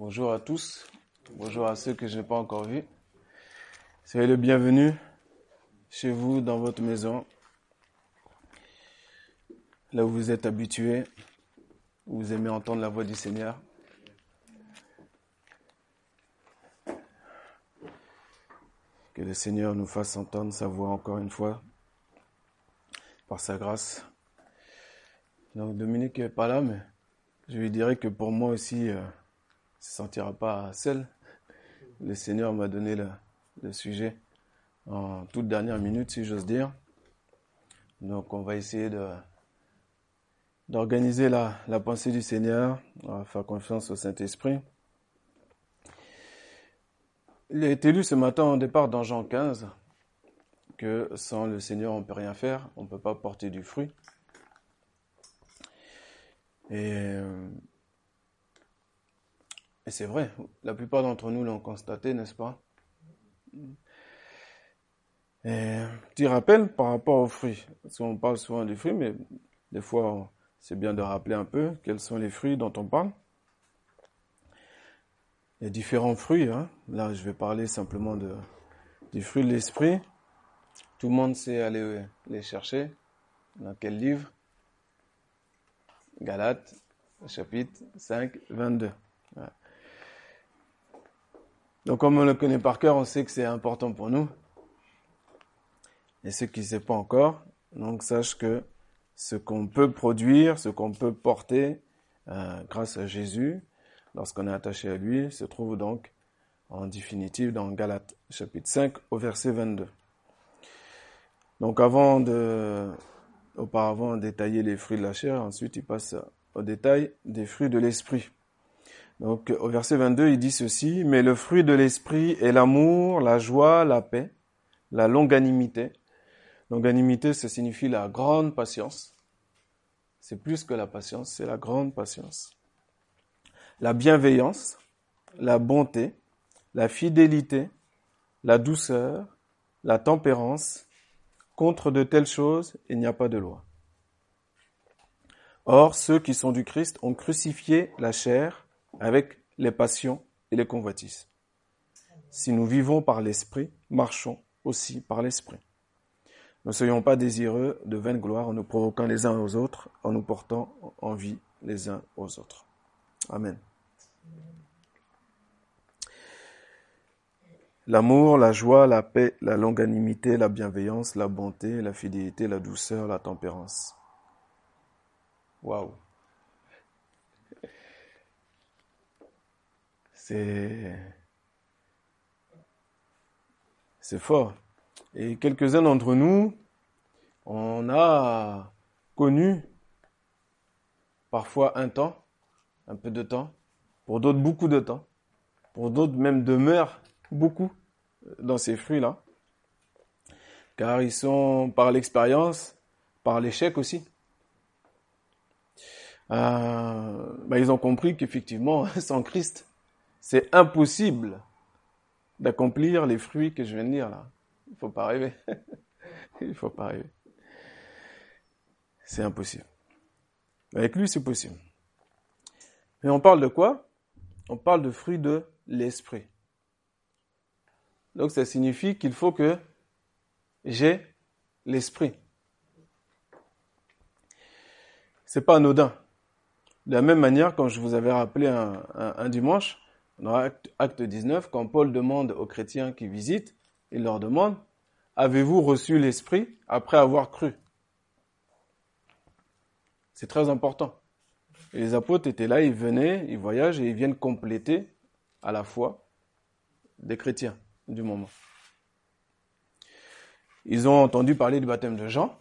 Bonjour à tous. Bonjour à ceux que je n'ai pas encore vus. Soyez le bienvenu chez vous, dans votre maison, là où vous êtes habitués, où vous aimez entendre la voix du Seigneur. Que le Seigneur nous fasse entendre sa voix encore une fois, par sa grâce. Donc Dominique n'est pas là, mais je lui dirais que pour moi aussi, euh, se sentira pas seul. Le Seigneur m'a donné le, sujet en toute dernière minute, si j'ose dire. Donc on va essayer de d'organiser la, la pensée du Seigneur, on va faire confiance au Saint-Esprit. Il a été lu ce matin au départ dans Jean 15 que sans le Seigneur on ne peut rien faire, on ne peut pas porter du fruit. Et, et c'est vrai, la plupart d'entre nous l'ont constaté, n'est-ce pas? Et, Petit rappel par rapport aux fruits? Parce qu'on parle souvent du fruit, mais des fois c'est bien de rappeler un peu quels sont les fruits dont on parle. Il y a différents fruits. Hein. Là, je vais parler simplement de, du fruit de l'esprit. Tout le monde sait aller les chercher. Dans quel livre? Galates, chapitre 5, 22. Ouais. Donc comme on le connaît par cœur, on sait que c'est important pour nous. Et ceux qui ne savent pas encore, donc sache que ce qu'on peut produire, ce qu'on peut porter euh, grâce à Jésus, lorsqu'on est attaché à lui, se trouve donc en définitive dans Galates chapitre 5 au verset 22. Donc avant de, auparavant détailler les fruits de la chair, ensuite il passe au détail des fruits de l'esprit. Donc au verset 22, il dit ceci, mais le fruit de l'esprit est l'amour, la joie, la paix, la longanimité. Longanimité, ça signifie la grande patience. C'est plus que la patience, c'est la grande patience. La bienveillance, la bonté, la fidélité, la douceur, la tempérance. Contre de telles choses, il n'y a pas de loi. Or, ceux qui sont du Christ ont crucifié la chair avec les passions et les convoitises. Si nous vivons par l'Esprit, marchons aussi par l'Esprit. Ne soyons pas désireux de vaine gloire en nous provoquant les uns aux autres, en nous portant en vie les uns aux autres. Amen. L'amour, la joie, la paix, la longanimité, la bienveillance, la bonté, la fidélité, la douceur, la tempérance. Waouh. C'est c'est fort. Et quelques-uns d'entre nous, on a connu parfois un temps, un peu de temps, pour d'autres beaucoup de temps, pour d'autres même demeurent beaucoup dans ces fruits-là, car ils sont par l'expérience, par l'échec aussi. Euh, ben ils ont compris qu'effectivement, sans Christ, c'est impossible d'accomplir les fruits que je viens de dire là. Il faut pas rêver. Il faut pas rêver. C'est impossible. Avec lui, c'est possible. Mais on parle de quoi? On parle de fruits de l'esprit. Donc ça signifie qu'il faut que j'ai l'esprit. C'est pas anodin. De la même manière, quand je vous avais rappelé un, un, un dimanche, dans acte, acte 19, quand Paul demande aux chrétiens qui visitent, il leur demande, avez-vous reçu l'esprit après avoir cru? C'est très important. Et les apôtres étaient là, ils venaient, ils voyagent et ils viennent compléter à la foi des chrétiens du moment. Ils ont entendu parler du baptême de Jean.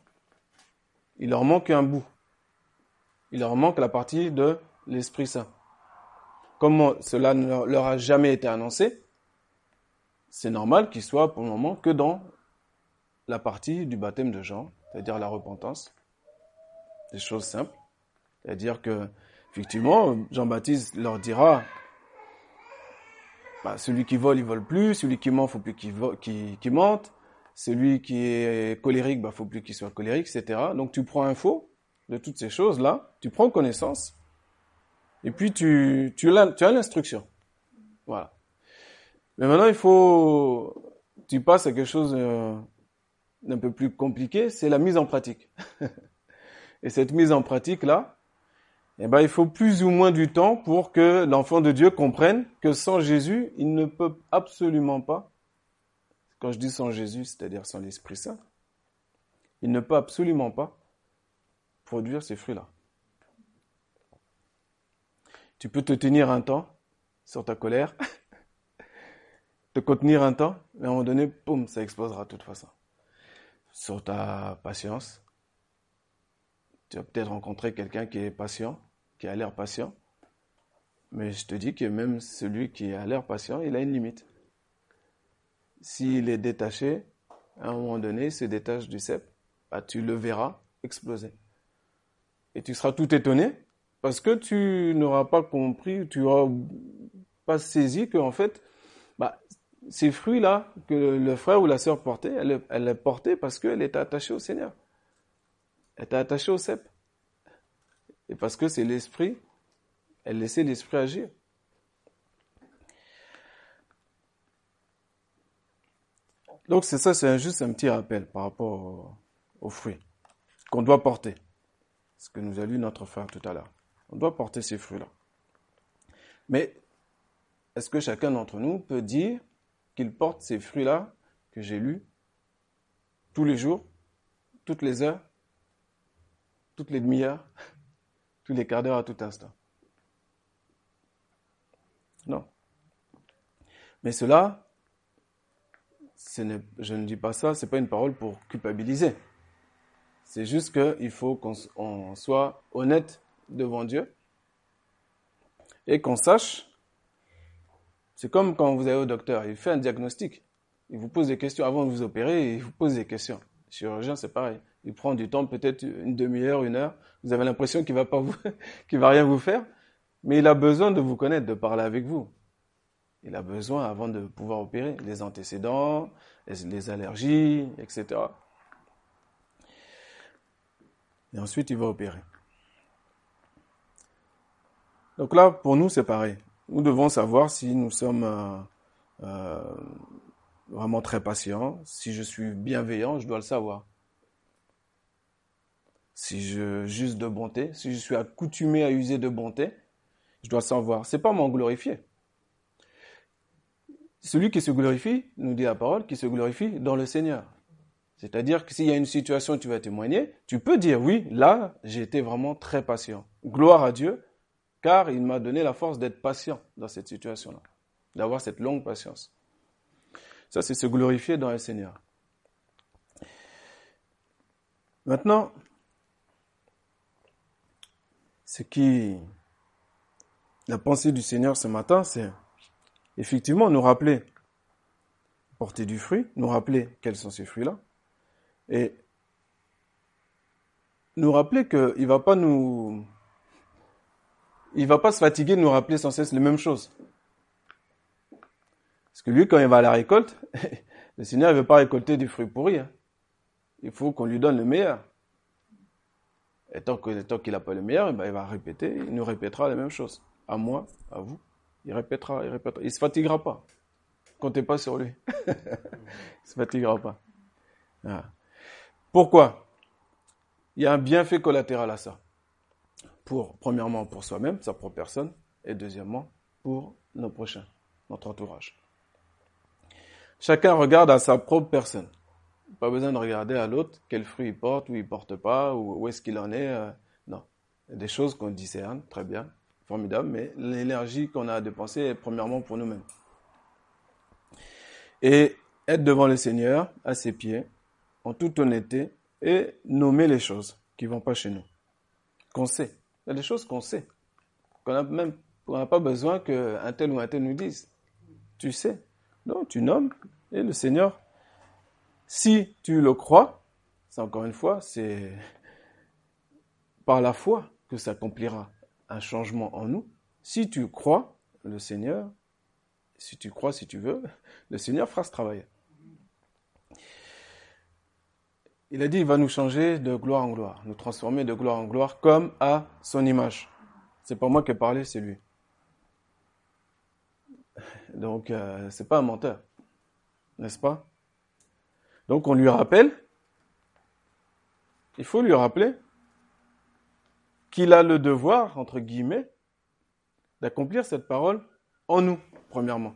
Il leur manque un bout. Il leur manque la partie de l'Esprit Saint. Comment cela ne leur a jamais été annoncé, c'est normal qu'il soit pour le moment que dans la partie du baptême de Jean, c'est-à-dire la repentance. Des choses simples. C'est-à-dire que, effectivement, Jean-Baptiste leur dira bah, celui qui vole, il vole plus. Celui qui ment, faut plus qu'il qu qu mente. Celui qui est colérique, bah, faut plus qu'il soit colérique, etc. Donc tu prends info de toutes ces choses-là, tu prends connaissance, et puis tu, as, l'instruction. Voilà. Mais maintenant, il faut, tu passes à quelque chose euh, d'un peu plus compliqué, c'est la mise en pratique. Et cette mise en pratique là, eh ben, il faut plus ou moins du temps pour que l'enfant de Dieu comprenne que sans Jésus, il ne peut absolument pas, quand je dis sans Jésus, c'est-à-dire sans l'Esprit Saint, il ne peut absolument pas produire ces fruits-là. Tu peux te tenir un temps sur ta colère, te contenir un temps, mais à un moment donné, boum, ça explosera de toute façon. Sur ta patience, tu vas peut-être rencontrer quelqu'un qui est patient, qui a l'air patient, mais je te dis que même celui qui a l'air patient, il a une limite. S'il est détaché, à un moment donné, il se détache du cep, bah, tu le verras exploser. Et tu seras tout étonné parce que tu n'auras pas compris, tu n'auras pas saisi qu'en fait, bah, ces fruits-là que le frère ou la sœur portait, elle, elle les portait parce qu'elle était attachée au Seigneur. Elle était attachée au cep. Et parce que c'est l'esprit, elle laissait l'esprit agir. Donc c'est ça, c'est juste un petit rappel par rapport aux, fruits qu'on doit porter. Ce que nous a lu notre frère tout à l'heure. On doit porter ces fruits-là. Mais est-ce que chacun d'entre nous peut dire qu'il porte ces fruits-là que j'ai lus tous les jours, toutes les heures, toutes les demi-heures, tous les quarts d'heure à tout instant? Non. Mais cela, je ne dis pas ça, ce n'est pas une parole pour culpabiliser. C'est juste qu'il faut qu'on soit honnête devant Dieu et qu'on sache. C'est comme quand vous allez au docteur, il fait un diagnostic. Il vous pose des questions avant de vous opérer, il vous pose des questions. Le chirurgien, c'est pareil. Il prend du temps, peut-être une demi-heure, une heure. Vous avez l'impression qu'il va pas va rien vous faire. Mais il a besoin de vous connaître, de parler avec vous. Il a besoin, avant de pouvoir opérer, les antécédents, les allergies, etc. Et ensuite, il va opérer. Donc là, pour nous, c'est pareil. Nous devons savoir si nous sommes euh, euh, vraiment très patients. Si je suis bienveillant, je dois le savoir. Si je juste de bonté, si je suis accoutumé à user de bonté, je dois le savoir. C'est pas m'en glorifier. Celui qui se glorifie, nous dit la parole, qui se glorifie dans le Seigneur. C'est-à-dire que s'il y a une situation où tu vas témoigner, tu peux dire oui, là, j'ai été vraiment très patient. Gloire à Dieu, car il m'a donné la force d'être patient dans cette situation-là, d'avoir cette longue patience. Ça, c'est se glorifier dans le Seigneur. Maintenant, ce qui, la pensée du Seigneur ce matin, c'est effectivement nous rappeler, porter du fruit, nous rappeler quels sont ces fruits-là, et nous rappeler qu'il ne va pas nous, il va pas se fatiguer de nous rappeler sans cesse les mêmes choses. Parce que lui, quand il va à la récolte, le Seigneur ne veut pas récolter du fruit pourri. Hein. Il faut qu'on lui donne le meilleur. Et tant qu'il n'a pas le meilleur, ben, il va répéter, il nous répétera la même chose. À moi, à vous. Il répétera, il répétera. Il ne se fatiguera pas. Comptez pas sur lui. il ne se fatiguera pas. Pourquoi? Il y a un bienfait collatéral à ça. Pour, premièrement, pour soi-même, sa propre personne, et deuxièmement, pour nos prochains, notre entourage. Chacun regarde à sa propre personne. Pas besoin de regarder à l'autre quel fruit il porte, ou il porte pas, ou où est-ce qu'il en est. Euh, non. Des choses qu'on discerne, très bien, formidable, mais l'énergie qu'on a à dépenser est premièrement pour nous-mêmes. Et être devant le Seigneur, à ses pieds, en toute honnêteté, et nommer les choses qui vont pas chez nous. Qu'on sait. Il y a des choses qu'on sait. Qu'on a même, n'a pas besoin qu'un tel ou un tel nous dise. Tu sais. Non, tu nommes, et le Seigneur si tu le crois, c'est encore une fois, c'est par la foi que s'accomplira un changement en nous. Si tu crois, le Seigneur, si tu crois, si tu veux, le Seigneur fera ce travail. Il a dit, il va nous changer de gloire en gloire, nous transformer de gloire en gloire comme à son image. C'est pas moi qui ai parlé, c'est lui. donc euh, c'est pas un menteur, n'est-ce pas? Donc on lui rappelle, il faut lui rappeler qu'il a le devoir, entre guillemets, d'accomplir cette parole en nous, premièrement.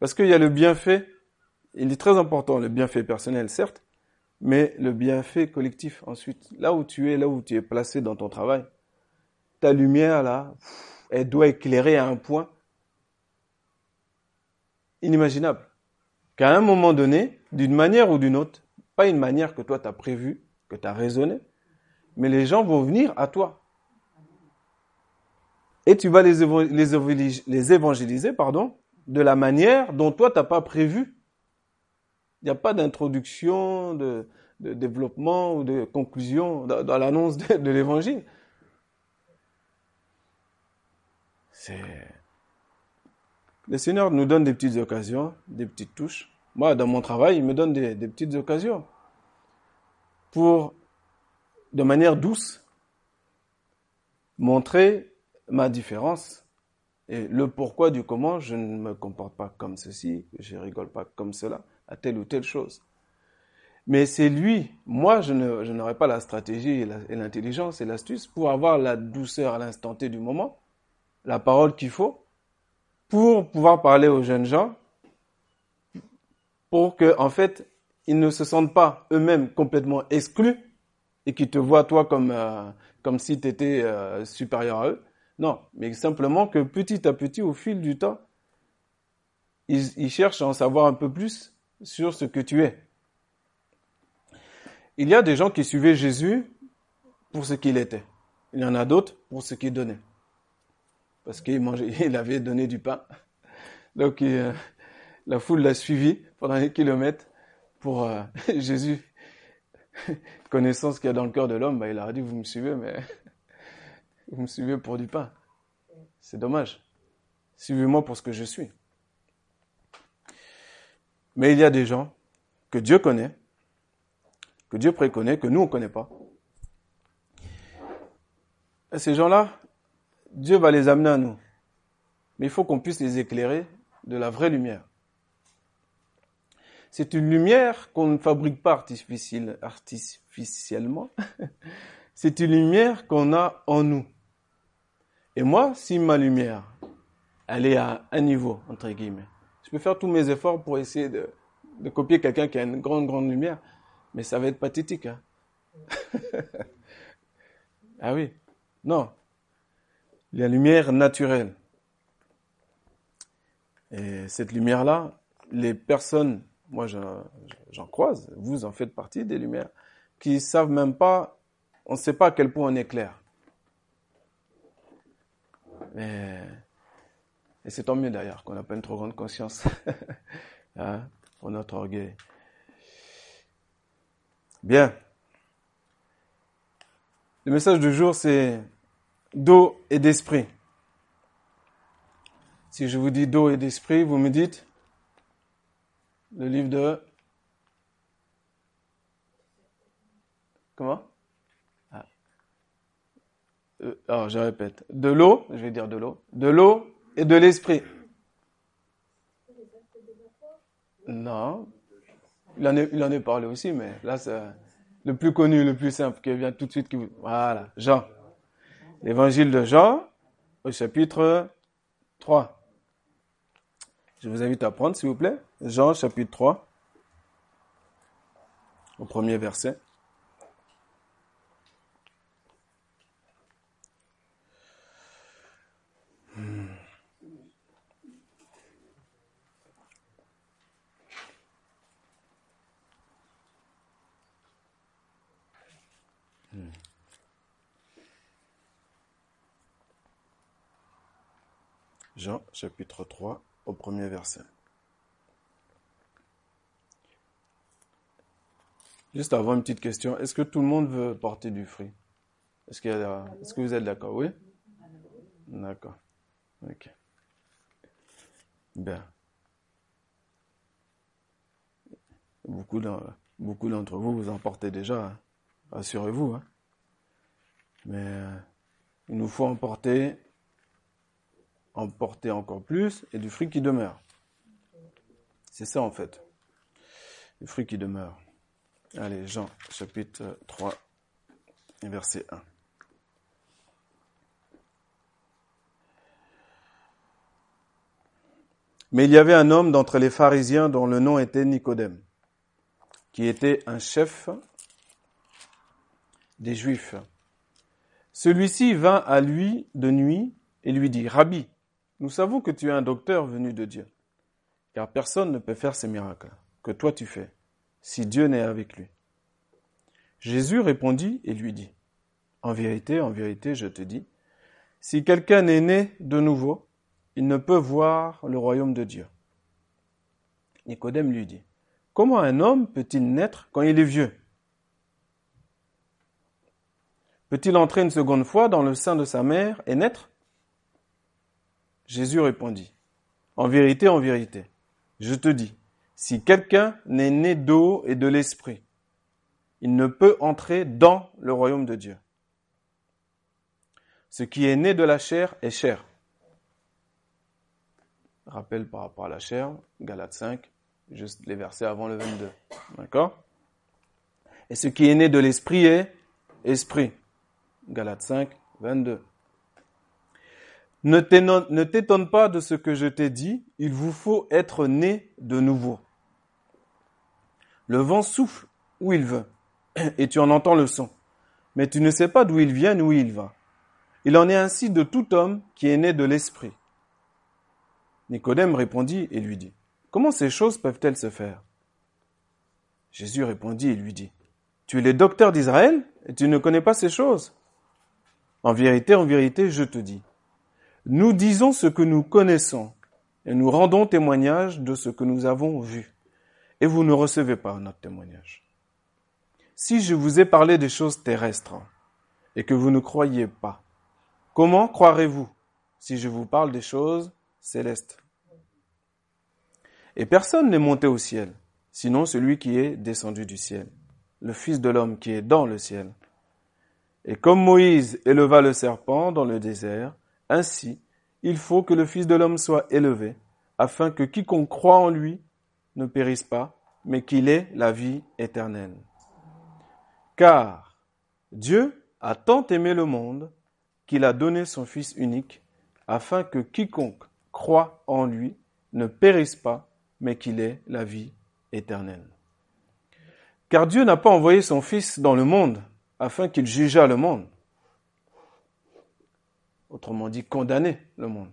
Parce qu'il y a le bienfait, il est très important, le bienfait personnel, certes, mais le bienfait collectif ensuite. Là où tu es, là où tu es placé dans ton travail, ta lumière, là, elle doit éclairer à un point inimaginable. Qu'à un moment donné, d'une manière ou d'une autre, pas une manière que toi tu as prévue, que tu as raisonné, mais les gens vont venir à toi. Et tu vas les, les évangéliser pardon, de la manière dont toi tu n'as pas prévu. Il n'y a pas d'introduction, de, développement ou de conclusion dans, l'annonce de l'évangile. Le Seigneur nous donne des petites occasions, des petites touches. Moi, dans mon travail, il me donne des, petites occasions pour, de manière douce, montrer ma différence et le pourquoi du comment je ne me comporte pas comme ceci, je rigole pas comme cela, à telle ou telle chose. Mais c'est lui, moi je n'aurai pas la stratégie et l'intelligence et l'astuce pour avoir la douceur à l'instant T du moment, la parole qu'il faut, pour pouvoir parler aux jeunes gens, pour que, en fait, ils ne se sentent pas eux-mêmes complètement exclus et qu'ils te voient toi comme, euh, comme si tu étais euh, supérieur à eux. Non, mais simplement que petit à petit, au fil du temps, ils, ils cherchent à en savoir un peu plus sur ce que tu es. Il y a des gens qui suivaient Jésus pour ce qu'il était. Il y en a d'autres pour ce qu'il donnait parce qu'il mangeait, il avait donné du pain. Donc euh, la foule l'a suivi pendant des kilomètres pour euh, Jésus. Connaissant ce qu'il y a dans le cœur de l'homme, bah, il a dit vous me suivez, mais vous me suivez pour du pain. C'est dommage. Suivez-moi pour ce que je suis. Mais il y a des gens que Dieu connaît, que Dieu préconnaît, que nous on ne connaît pas. Et ces gens-là, Dieu va les amener à nous. Mais il faut qu'on puisse les éclairer de la vraie lumière. C'est une lumière qu'on ne fabrique pas artificiellement. C'est une lumière qu'on a en nous. Et moi, si ma lumière, elle est à un niveau, entre guillemets, peux faire tous mes efforts pour essayer de, copier quelqu'un qui a une grande, grande lumière, mais ça va être pathétique. Hein. ah oui. Non, la lumière naturelle. Et cette lumière-là, les personnes, moi j'en croise, vous en faites partie des lumières, qui savent même pas, on ne sait pas à quel point on est clair. Et c'est tant mieux d'ailleurs qu'on n'a pas une trop grande conscience hein, pour notre orgueil. Bien. Le message du jour, c'est d'eau et d'esprit. Si je vous dis d'eau et d'esprit, vous me dites le livre de... Comment? Ah. Euh, alors, je répète. De l'eau, je vais dire de l'eau, de l'eau et de l'esprit. Non. Il en, est, il en parlé aussi, mais là, c'est le plus connu, le plus simple qui vient tout de suite. Voilà, Jean. L'évangile de Jean, au chapitre 3. Je vous invite à prendre, s'il vous plaît. Jean, chapitre 3, au premier verset. Jean chapitre 3 au premier verset. Juste avant une petite question, est-ce que tout le monde veut porter du fruit? Est-ce que, est que vous êtes d'accord? Oui? D'accord. Ok. Bien. Beaucoup d'entre vous, vous en portez déjà, hein. rassurez-vous. Hein. Mais euh, il nous faut en porter en porter encore plus et du fruit qui demeure. C'est ça en fait. Le fruit qui demeure. Allez, Jean chapitre 3, verset 1. Mais il y avait un homme d'entre les pharisiens dont le nom était Nicodème, qui était un chef des Juifs. Celui-ci vint à lui de nuit et lui dit, Rabbi, nous savons que tu es un docteur venu de Dieu, car personne ne peut faire ces miracles que toi tu fais, si Dieu n'est avec lui. Jésus répondit et lui dit, En vérité, en vérité, je te dis, si quelqu'un n'est né de nouveau, il ne peut voir le royaume de Dieu. Nicodème lui dit, Comment un homme peut-il naître quand il est vieux? Peut-il entrer une seconde fois dans le sein de sa mère et naître? Jésus répondit, En vérité, en vérité, je te dis, si quelqu'un n'est né d'eau et de l'esprit, il ne peut entrer dans le royaume de Dieu. Ce qui est né de la chair est chair, Rappel par rapport à la chair, Galates 5, juste les versets avant le 22. D'accord? Et ce qui est né de l'esprit est esprit. Galates 5, 22. Ne t'étonne pas de ce que je t'ai dit, il vous faut être né de nouveau. Le vent souffle où il veut, et tu en entends le son, mais tu ne sais pas d'où il vient ni où il va. Il en est ainsi de tout homme qui est né de l'esprit. Nicodème répondit et lui dit, Comment ces choses peuvent-elles se faire? Jésus répondit et lui dit, Tu es le docteur d'Israël et tu ne connais pas ces choses En vérité, en vérité, je te dis, nous disons ce que nous connaissons et nous rendons témoignage de ce que nous avons vu, et vous ne recevez pas notre témoignage. Si je vous ai parlé des choses terrestres et que vous ne croyez pas, comment croirez-vous si je vous parle des choses célestes? Et personne n'est monté au ciel, sinon celui qui est descendu du ciel, le Fils de l'homme qui est dans le ciel. Et comme Moïse éleva le serpent dans le désert, ainsi il faut que le Fils de l'homme soit élevé, afin que quiconque croit en lui ne périsse pas, mais qu'il ait la vie éternelle. Car Dieu a tant aimé le monde qu'il a donné son Fils unique, afin que quiconque croit en lui ne périsse pas, mais qu'il ait la vie éternelle. Car Dieu n'a pas envoyé son Fils dans le monde afin qu'il jugeât le monde. Autrement dit, condamner le monde.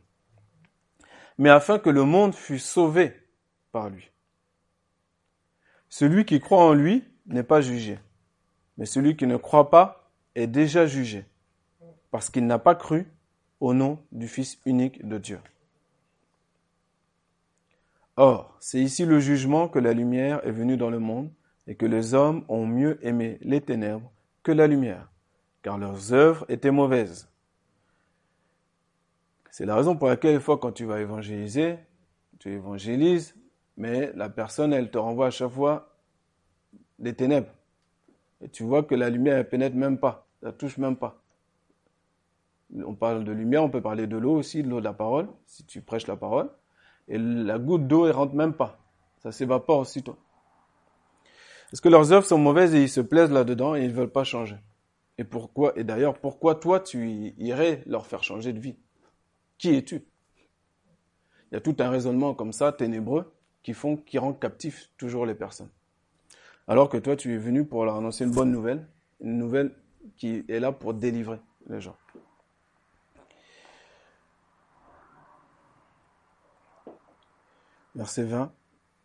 Mais afin que le monde fût sauvé par lui. Celui qui croit en lui n'est pas jugé, mais celui qui ne croit pas est déjà jugé, parce qu'il n'a pas cru au nom du Fils unique de Dieu. Or, c'est ici le jugement que la lumière est venue dans le monde et que les hommes ont mieux aimé les ténèbres que la lumière, car leurs œuvres étaient mauvaises. C'est la raison pour laquelle, une fois, quand tu vas évangéliser, tu évangélises, mais la personne, elle te renvoie à chaque fois des ténèbres. Et tu vois que la lumière, elle pénètre même pas, elle touche même pas. On parle de lumière, on peut parler de l'eau aussi, de l'eau de la parole, si tu prêches la parole et la goutte d'eau ne rentre même pas. Ça s'évapore aussitôt. Est-ce que leurs œuvres sont mauvaises et ils se plaisent là-dedans et ils ne veulent pas changer Et pourquoi Et d'ailleurs, pourquoi toi tu irais leur faire changer de vie? Qui es-tu? Il y a tout un raisonnement comme ça, ténébreux, qui font, qui rend captifs toujours les personnes. Alors que toi, tu es venu pour leur annoncer une bonne nouvelle, une nouvelle qui est là pour délivrer les gens. Verset 20,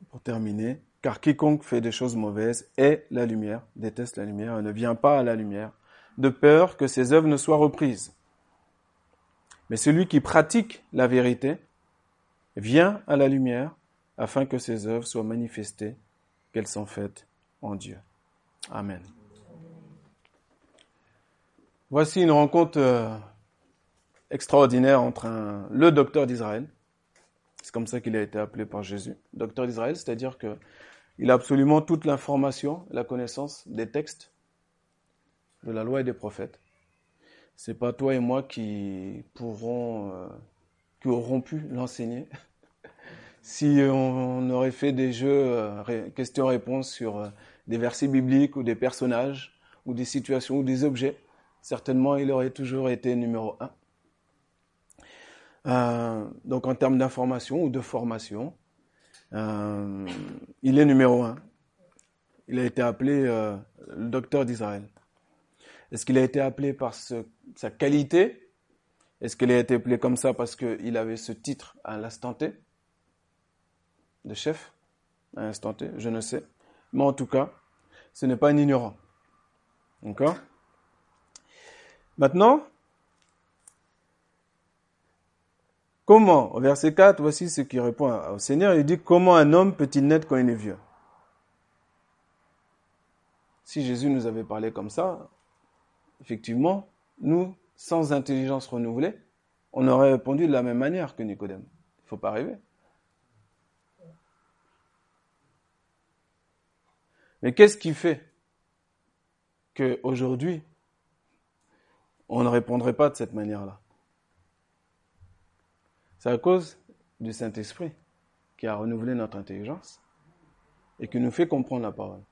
pour terminer. Car quiconque fait des choses mauvaises est la lumière, déteste la lumière ne vient pas à la lumière, de peur que ses œuvres ne soient reprises. Mais celui qui pratique la vérité vient à la lumière afin que ses œuvres soient manifestées, qu'elles sont faites en Dieu. Amen. Voici une rencontre euh, extraordinaire entre le docteur d'Israël c'est comme ça qu'il a été appelé par Jésus, docteur d'Israël, c'est-à-dire que il a absolument toute l'information, la connaissance des textes de la loi et des prophètes. C'est pas toi et moi qui pourrons euh, qui auront pu l'enseigner. si on aurait fait des jeux euh, questions-réponses sur euh, des versets bibliques ou des personnages ou des situations ou des objets, certainement il aurait toujours été numéro un. Euh, donc en termes d'information ou de formation, il est numéro un. Il a été appelé le docteur d'Israël. Est-ce qu'il a été appelé par sa qualité? Est-ce qu'il a été appelé comme ça parce qu'il avait ce titre à l'instant T? De chef? À l'instant T Je ne sais. Mais en tout cas, ce n'est pas un ignorant. D'accord? Maintenant, comment, au verset 4, voici ce qui répond au Seigneur. Il dit, comment un homme peut-il naître quand il est vieux? Si Jésus nous avait parlé comme ça, effectivement, nous, sans intelligence renouvelée, on aurait répondu de la même manière que Nicodème. Il ne faut pas rêver. Mais qu'est-ce qui fait qu'aujourd'hui, on ne répondrait pas de cette manière-là? C'est à cause du Saint-Esprit qui a renouvelé notre intelligence et qui nous fait comprendre la parole.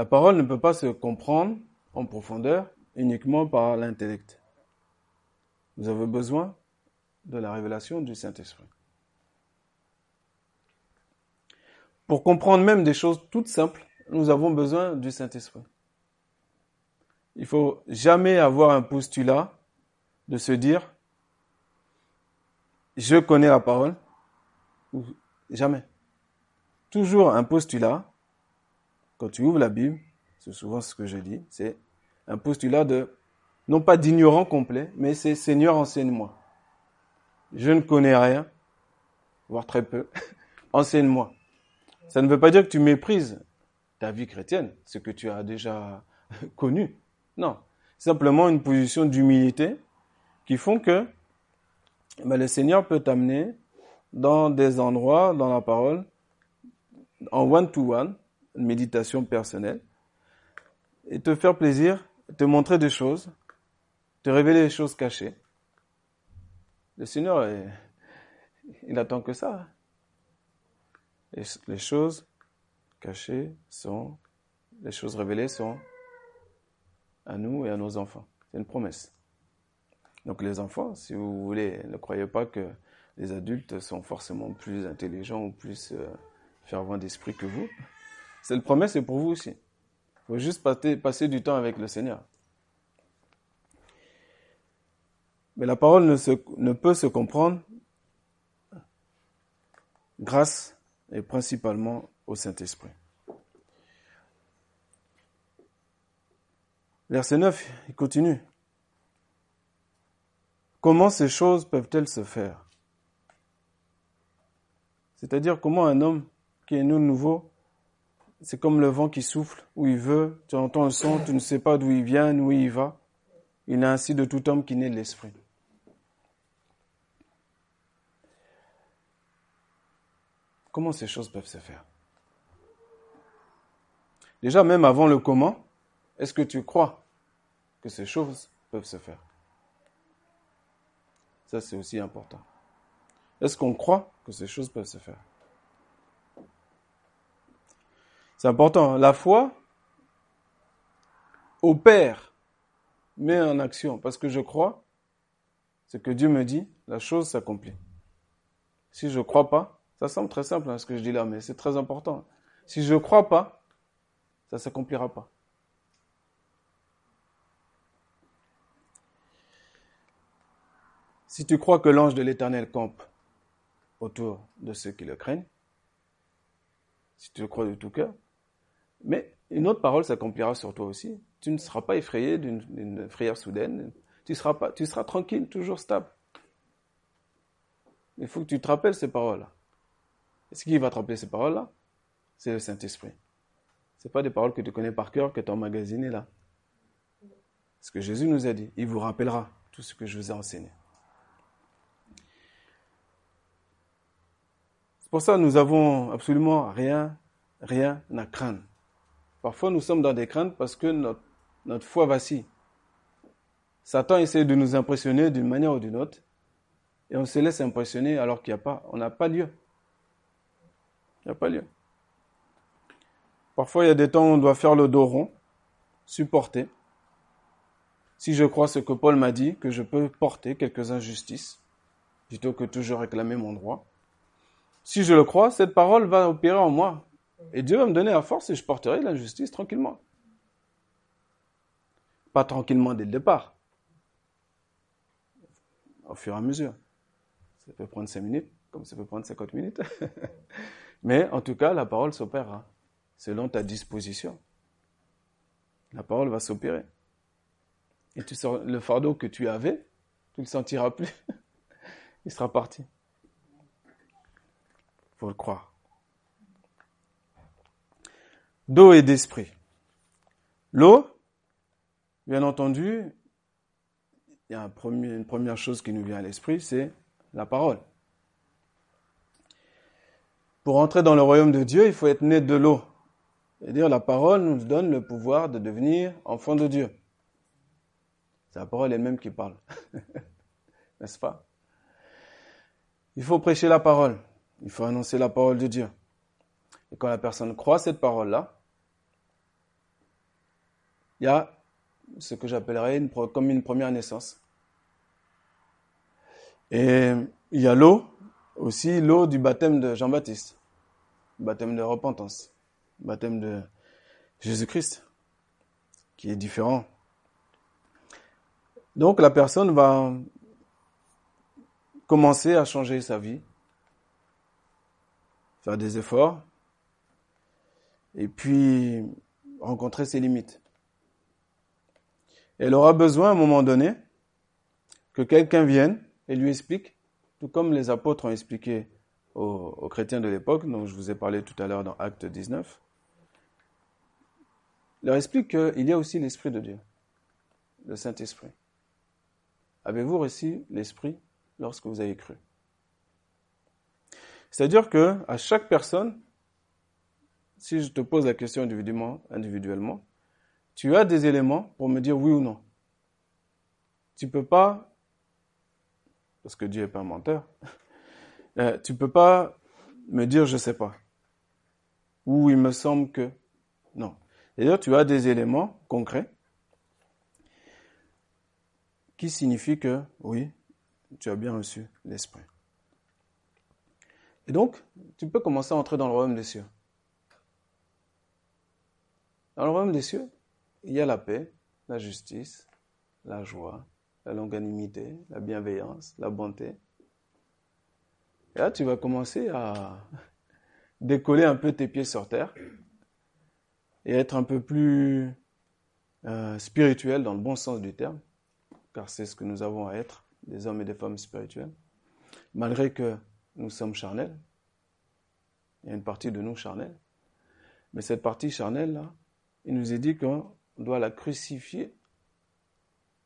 La parole ne peut pas se comprendre en profondeur uniquement par l'intellect. Vous avez besoin de la révélation du Saint-Esprit. Pour comprendre même des choses toutes simples, nous avons besoin du Saint-Esprit. Il faut jamais avoir un postulat de se dire je connais la parole. Jamais. Toujours un postulat quand tu ouvres la Bible, c'est souvent ce que je dis, c'est un postulat de, non pas d'ignorant complet, mais c'est Seigneur, enseigne-moi. Je ne connais rien, voire très peu, enseigne-moi. Ça ne veut pas dire que tu méprises ta vie chrétienne, ce que tu as déjà connu. Non, simplement une position d'humilité qui font que ben, le Seigneur peut t'amener dans des endroits, dans la parole, en one-to-one, une méditation personnelle, et te faire plaisir, te montrer des choses, te révéler des choses cachées. Le Seigneur, il attend que ça. les choses cachées sont, les choses révélées sont à nous et à nos enfants. C'est une promesse. Donc les enfants, si vous voulez, ne croyez pas que les adultes sont forcément plus intelligents ou plus euh, fervents d'esprit que vous. Cette promesse est pour vous aussi. Il faut juste passer, du temps avec le Seigneur. Mais la parole ne, peut se comprendre grâce et principalement au Saint-Esprit. Verset 9, il continue. Comment ces choses peuvent-elles se faire? C'est-à-dire comment un homme qui est né nouveau c'est comme le vent qui souffle où il veut, tu entends le son, tu ne sais pas d'où il vient, où il va. Il est ainsi de tout homme qui naît de l'esprit. Comment ces choses peuvent se faire? Déjà, même avant le comment, est-ce que tu crois que ces choses peuvent se faire? Ça, c'est aussi important. Est-ce qu'on croit que ces choses peuvent se faire? C'est important. La foi opère, met en action. Parce que je crois, ce que Dieu me dit, la chose s'accomplit. Si je ne crois pas, ça semble très simple hein, ce que je dis là, mais c'est très important. Si je ne crois pas, ça ne s'accomplira pas. Si tu crois que l'ange de l'Éternel campe autour de ceux qui le craignent, si tu le crois de tout cœur, mais une autre parole s'accomplira sur toi aussi. Tu ne seras pas effrayé d'une frayeur soudaine. Tu seras, pas, tu seras tranquille, toujours stable. Il faut que tu te rappelles ces paroles-là. Et ce qui va te rappeler ces paroles-là, c'est le Saint-Esprit. Ce pas des paroles que tu connais par cœur, que tu as emmagasinées là. Ce que Jésus nous a dit, il vous rappellera tout ce que je vous ai enseigné. C'est pour ça que nous avons absolument rien, rien à craindre. Parfois, nous sommes dans des craintes parce que notre, foi vacille. Satan essaie de nous impressionner d'une manière ou d'une autre, et on se laisse impressionner alors qu'il n'y a pas, on n'a pas lieu. Il n'y a pas lieu. Parfois, il y a des temps où on doit faire le dos rond, supporter. Si je crois ce que Paul m'a dit, que je peux porter quelques injustices, plutôt que toujours réclamer mon droit. Si je le crois, cette parole va opérer en moi. Et Dieu va me donner la force et je porterai l'injustice tranquillement. Pas tranquillement dès le départ. Au fur et à mesure. Ça peut prendre 5 minutes, comme ça peut prendre 50 minutes. Mais en tout cas, la parole s'opérera selon ta disposition. La parole va s'opérer. Et tu sors, le fardeau que tu avais, tu ne le sentiras plus. Il sera parti. Il faut le croire. D'eau et d'esprit. L'eau, bien entendu, il y a une première chose qui nous vient à l'esprit, c'est la parole. Pour entrer dans le royaume de Dieu, il faut être né de l'eau. C'est-à-dire la parole nous donne le pouvoir de devenir enfant de Dieu. C'est la parole elle-même qui parle. N'est-ce pas? Il faut prêcher la parole. Il faut annoncer la parole de Dieu. Et quand la personne croit cette parole-là, il y a ce que j'appellerais comme une première naissance. Et il y a l'eau, aussi l'eau du baptême de Jean-Baptiste, baptême de repentance, baptême de Jésus-Christ, qui est différent. Donc la personne va commencer à changer sa vie, faire des efforts, et puis rencontrer ses limites. Elle aura besoin à un moment donné que quelqu'un vienne et lui explique, tout comme les apôtres ont expliqué aux, chrétiens de l'époque, dont je vous ai parlé tout à l'heure dans Acte 19, leur explique qu'il y a aussi l'Esprit de Dieu, le Saint-Esprit. Avez-vous reçu l'Esprit lorsque vous avez cru? C'est-à-dire que à chaque personne, si je te pose la question individuellement, individuellement, tu as des éléments pour me dire oui ou non. Tu peux pas parce que Dieu n'est pas un menteur, euh, tu peux pas me dire je sais pas. Ou il me semble que. Non. D'ailleurs, tu as des éléments concrets qui signifient que, oui, tu as bien reçu l'Esprit. Et donc, tu peux commencer à entrer dans le royaume des cieux. Dans le royaume des cieux, il y a la paix, la justice, la joie, la longanimité, la bienveillance, la bonté. Et là, tu vas commencer à décoller un peu tes pieds sur terre et être un peu plus euh, spirituel dans le bon sens du terme, car c'est ce que nous avons à être, des hommes et des femmes spirituels, malgré que nous sommes charnels. Il y a une partie de nous charnelle. Mais cette partie charnelle-là, il nous est dit qu'on doit la crucifier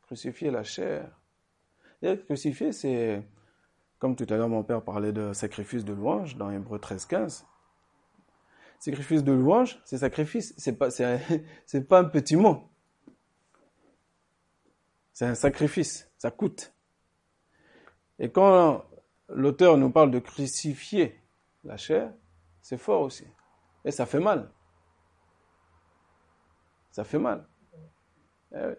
Crucifier la chair. Et crucifier, c'est, comme tout à l'heure mon père parlait de sacrifice de louange dans Hébreu 13, 15. Sacrifice de louange, c'est sacrifice, c'est pas, c'est, pas un petit mot. C'est un sacrifice, ça coûte. Et quand l'auteur nous parle de crucifier la chair, c'est fort aussi. Et ça fait mal. Ça fait mal. Eh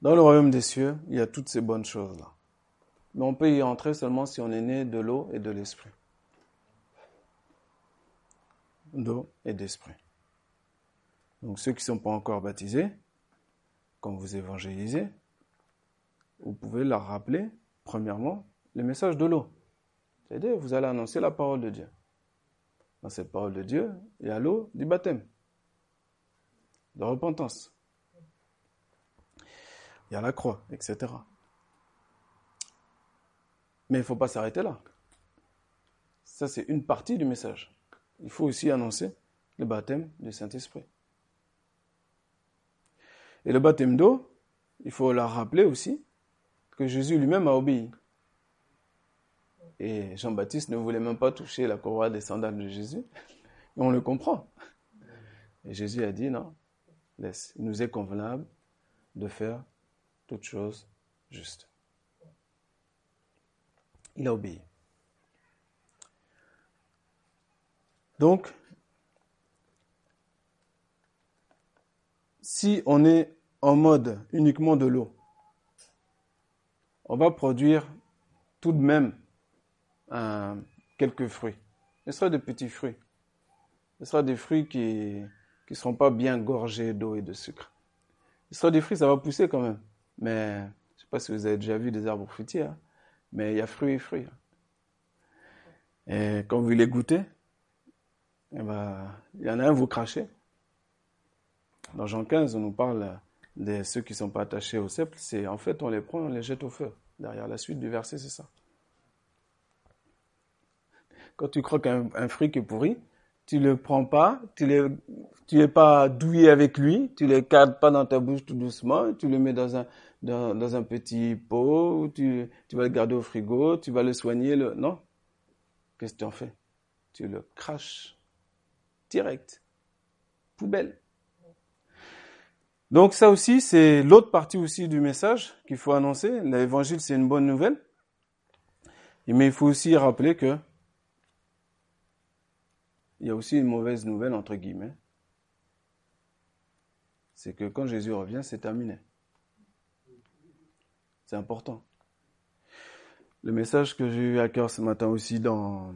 Dans le royaume des cieux, il y a toutes ces bonnes choses-là. Mais on peut y entrer seulement si on est né de l'eau et de l'esprit. D'eau et d'esprit. Donc ceux qui ne sont pas encore baptisés, quand vous évangélisez, vous pouvez leur rappeler, premièrement, le message de l'eau. Vous allez annoncer la parole de Dieu. Dans cette parole de Dieu, il y a l'eau du baptême, de repentance il y a la croix, etc. Mais il ne faut pas s'arrêter là. Ça, c'est une partie du message. Il faut aussi annoncer le baptême du Saint-Esprit. Et le baptême d'eau, il faut leur rappeler aussi que Jésus lui-même a obéi. Et Jean-Baptiste ne voulait même pas toucher la courroie des sandales de Jésus. Et on le comprend. Et Jésus a dit non, laisse. Il nous est convenable de faire toutes choses justes. Il a obéi. Donc, si on est en mode uniquement de l'eau, on va produire tout de même euh, quelques fruits. Ce sera des petits fruits. Ce sera des fruits qui ne seront pas bien gorgés d'eau et de sucre. Ce sera des fruits, ça va pousser quand même. Mais je ne sais pas si vous avez déjà vu des arbres fruitiers, hein, mais il y a fruits et fruits. Et quand vous les goûtez, eh ben, il y en a un, vous crachez. Dans Jean 15, on nous parle de ceux qui ne sont pas attachés au sceptre. C'est en fait, on les prend, on les jette au feu. Derrière la suite du verset, c'est ça. Quand tu croques un, fruit qui est pourri, tu le prends pas, tu ne tu es pas douillé avec lui, tu le cadres pas dans ta bouche tout doucement, tu le mets dans un, dans, un petit pot, tu, tu vas le garder au frigo, tu vas le soigner, le, non. Qu'est-ce que tu en fais? Tu le craches direct. Poubelle. Donc ça aussi, c'est l'autre partie aussi du message qu'il faut annoncer. L'évangile, c'est une bonne nouvelle. Mais il faut aussi rappeler que il y a aussi une mauvaise nouvelle, entre guillemets. C'est que quand Jésus revient, c'est terminé. C'est important. Le message que j'ai eu à cœur ce matin aussi dans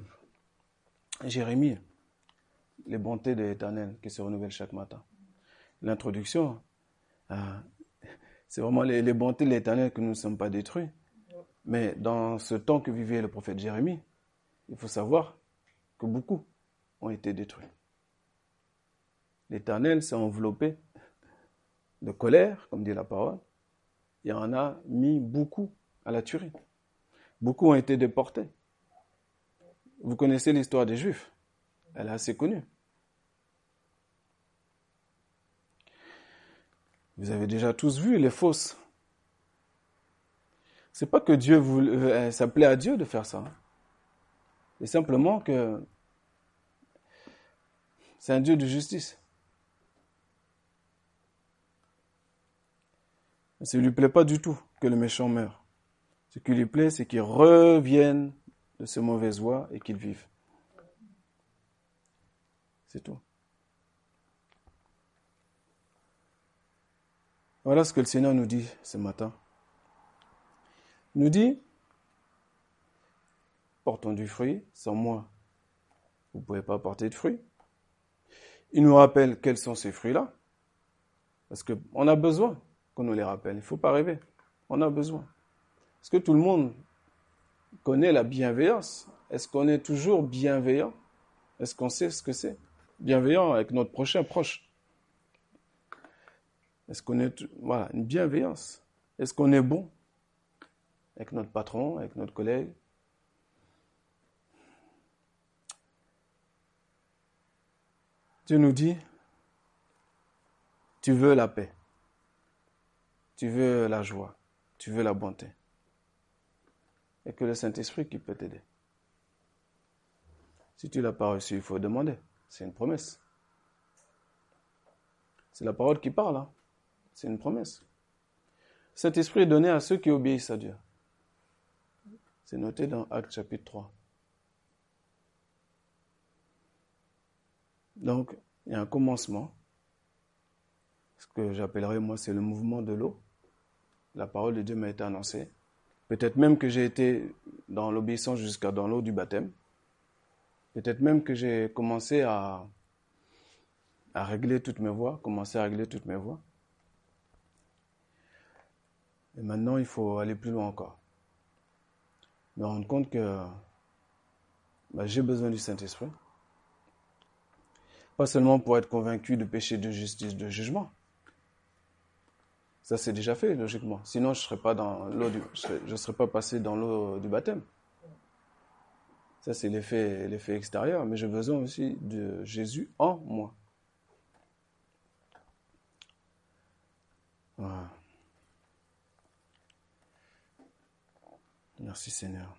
Jérémie, les bontés de l'Éternel qui se renouvellent chaque matin. L'introduction, euh, c'est vraiment les, les, bontés de l'Éternel que nous ne sommes pas détruits. Mais dans ce temps que vivait le prophète Jérémie, il faut savoir que beaucoup ont été détruits. L'Éternel s'est enveloppé de colère, comme dit la parole, et en a mis beaucoup à la tuerie. Beaucoup ont été déportés. Vous connaissez l'histoire des Juifs. Elle est assez connue. Vous avez déjà tous vu les fausses. C'est pas que Dieu voulait, euh, ça plaît à Dieu de faire ça. C'est simplement que c'est un Dieu de justice. Ça ne lui plaît pas du tout que le méchant meure. Ce qui lui plaît, c'est qu'il revienne de ses mauvaises voies et qu'il vive. C'est tout. Voilà ce que le Seigneur nous dit ce matin. Il nous dit, portons du fruit, sans moi, vous ne pouvez pas porter de fruit. Il nous rappelle quels sont ces fruits-là, parce qu'on a besoin qu'on nous les rappelle. Il ne faut pas rêver, on a besoin. Est-ce que tout le monde connaît la bienveillance? Est-ce qu'on est toujours bienveillant? Est-ce qu'on sait ce que c'est? Bienveillant avec notre prochain proche. Est-ce qu'on est, voilà, une bienveillance? Est-ce qu'on est bon avec notre patron, avec notre collègue? Dieu nous dit, tu veux la paix, tu veux la joie, tu veux la bonté. Et que le Saint-Esprit qui peut t'aider. Si tu ne l'as pas reçu, il faut demander. C'est une promesse. C'est la parole qui parle. Hein. C'est une promesse. Cet esprit est donné à ceux qui obéissent à Dieu. C'est noté dans Acte chapitre 3. Donc, il y a un commencement. Ce que j'appellerais, moi, c'est le mouvement de l'eau. La parole de Dieu m'a été annoncée. Peut-être même que j'ai été dans l'obéissance jusqu'à dans l'eau du baptême. Peut-être même que j'ai commencé à, à régler toutes mes voies, commencer à régler toutes mes voies. Et maintenant, il faut aller plus loin encore. Me rendre compte que bah, j'ai besoin du Saint-Esprit. Pas seulement pour être convaincu de péché, de justice, de jugement. Ça, c'est déjà fait, logiquement. Sinon, je ne serais pas dans l'eau je serais, pas passé dans l'eau du baptême. Ça, c'est l'effet, l'effet extérieur. Mais j'ai besoin aussi de Jésus en moi. Voilà. Merci Seigneur.